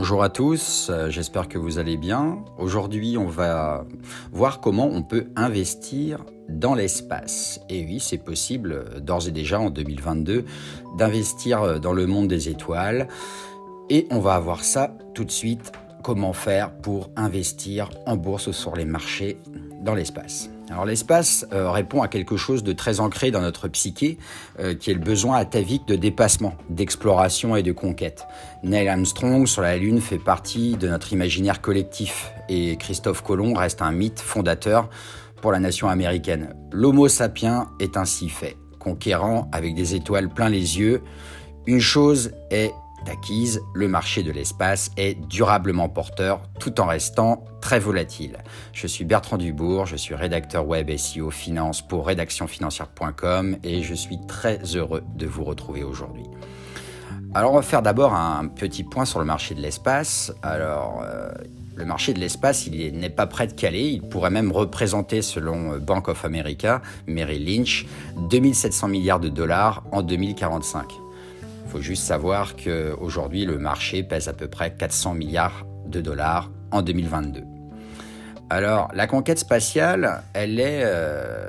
Bonjour à tous, euh, j'espère que vous allez bien. Aujourd'hui, on va voir comment on peut investir dans l'espace. Et oui, c'est possible euh, d'ores et déjà en 2022 d'investir euh, dans le monde des étoiles. Et on va voir ça tout de suite, comment faire pour investir en bourse ou sur les marchés dans l'espace. Alors l'espace euh, répond à quelque chose de très ancré dans notre psyché, euh, qui est le besoin atavique de dépassement, d'exploration et de conquête. Neil Armstrong sur la Lune fait partie de notre imaginaire collectif et Christophe Colomb reste un mythe fondateur pour la nation américaine. L'Homo sapiens est ainsi fait, conquérant avec des étoiles plein les yeux. Une chose est acquise, le marché de l'espace est durablement porteur tout en restant très volatile. Je suis Bertrand Dubourg, je suis rédacteur web SEO finance pour rédactionfinancière.com et je suis très heureux de vous retrouver aujourd'hui. Alors on va faire d'abord un petit point sur le marché de l'espace. Alors euh, le marché de l'espace, il n'est pas prêt de caler, il pourrait même représenter selon Bank of America, Merrill Lynch, 2700 milliards de dollars en 2045. Faut juste savoir qu'aujourd'hui, le marché pèse à peu près 400 milliards de dollars en 2022. Alors, la conquête spatiale, elle est euh,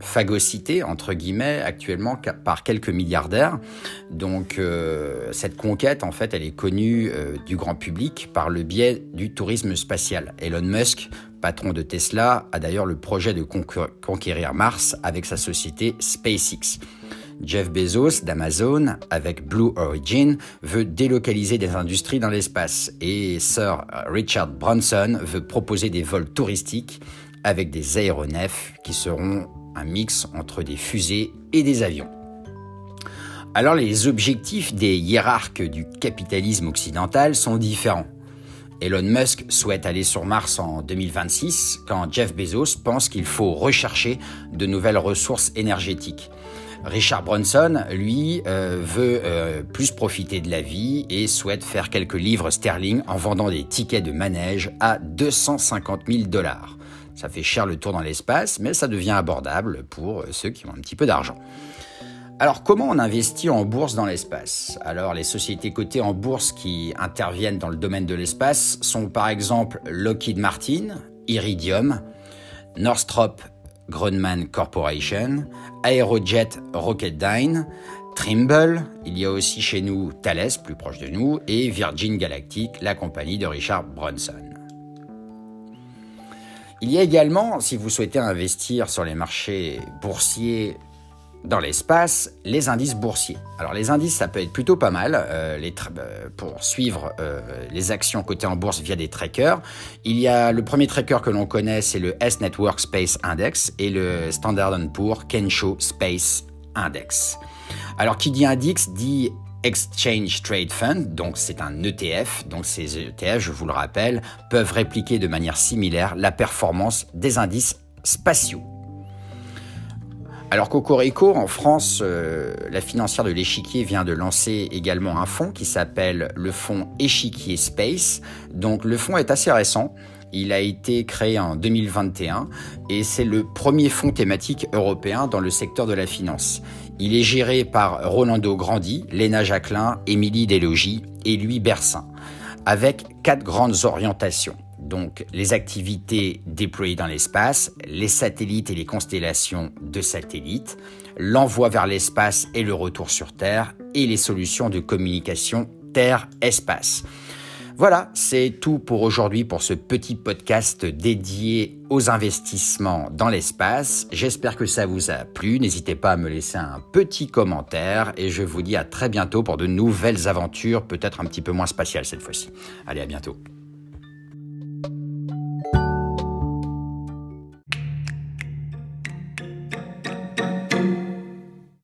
phagocytée, entre guillemets, actuellement par quelques milliardaires. Donc, euh, cette conquête, en fait, elle est connue euh, du grand public par le biais du tourisme spatial. Elon Musk, patron de Tesla, a d'ailleurs le projet de conquérir Mars avec sa société SpaceX. Jeff Bezos d'Amazon, avec Blue Origin, veut délocaliser des industries dans l'espace et Sir Richard Branson veut proposer des vols touristiques avec des aéronefs qui seront un mix entre des fusées et des avions. Alors les objectifs des hiérarques du capitalisme occidental sont différents. Elon Musk souhaite aller sur Mars en 2026 quand Jeff Bezos pense qu'il faut rechercher de nouvelles ressources énergétiques. Richard Bronson, lui, euh, veut euh, plus profiter de la vie et souhaite faire quelques livres sterling en vendant des tickets de manège à 250 000 dollars. Ça fait cher le tour dans l'espace, mais ça devient abordable pour ceux qui ont un petit peu d'argent. Alors comment on investit en bourse dans l'espace? Alors les sociétés cotées en bourse qui interviennent dans le domaine de l'espace sont par exemple Lockheed Martin, Iridium, Northrop Grumman Corporation, Aerojet Rocketdyne, Trimble, il y a aussi chez nous Thales, plus proche de nous, et Virgin Galactic, la compagnie de Richard Branson. Il y a également, si vous souhaitez investir sur les marchés boursiers dans l'espace les indices boursiers. Alors les indices, ça peut être plutôt pas mal euh, euh, pour suivre euh, les actions cotées en bourse via des trackers. Il y a le premier tracker que l'on connaît, c'est le S Network Space Index et le Standard Poor's Kensho Space Index. Alors qui dit index dit Exchange Trade Fund, donc c'est un ETF, donc ces ETF, je vous le rappelle, peuvent répliquer de manière similaire la performance des indices spatiaux. Alors Cocorico, en France, euh, la financière de l'échiquier vient de lancer également un fonds qui s'appelle le fonds Échiquier Space. Donc le fonds est assez récent. Il a été créé en 2021 et c'est le premier fonds thématique européen dans le secteur de la finance. Il est géré par Rolando Grandi, Léna Jacquelin, Émilie Delogy et Louis Bersin, avec quatre grandes orientations donc les activités déployées dans l'espace, les satellites et les constellations de satellites, l'envoi vers l'espace et le retour sur Terre, et les solutions de communication Terre-Espace. Voilà, c'est tout pour aujourd'hui pour ce petit podcast dédié aux investissements dans l'espace. J'espère que ça vous a plu. N'hésitez pas à me laisser un petit commentaire et je vous dis à très bientôt pour de nouvelles aventures, peut-être un petit peu moins spatiales cette fois-ci. Allez, à bientôt.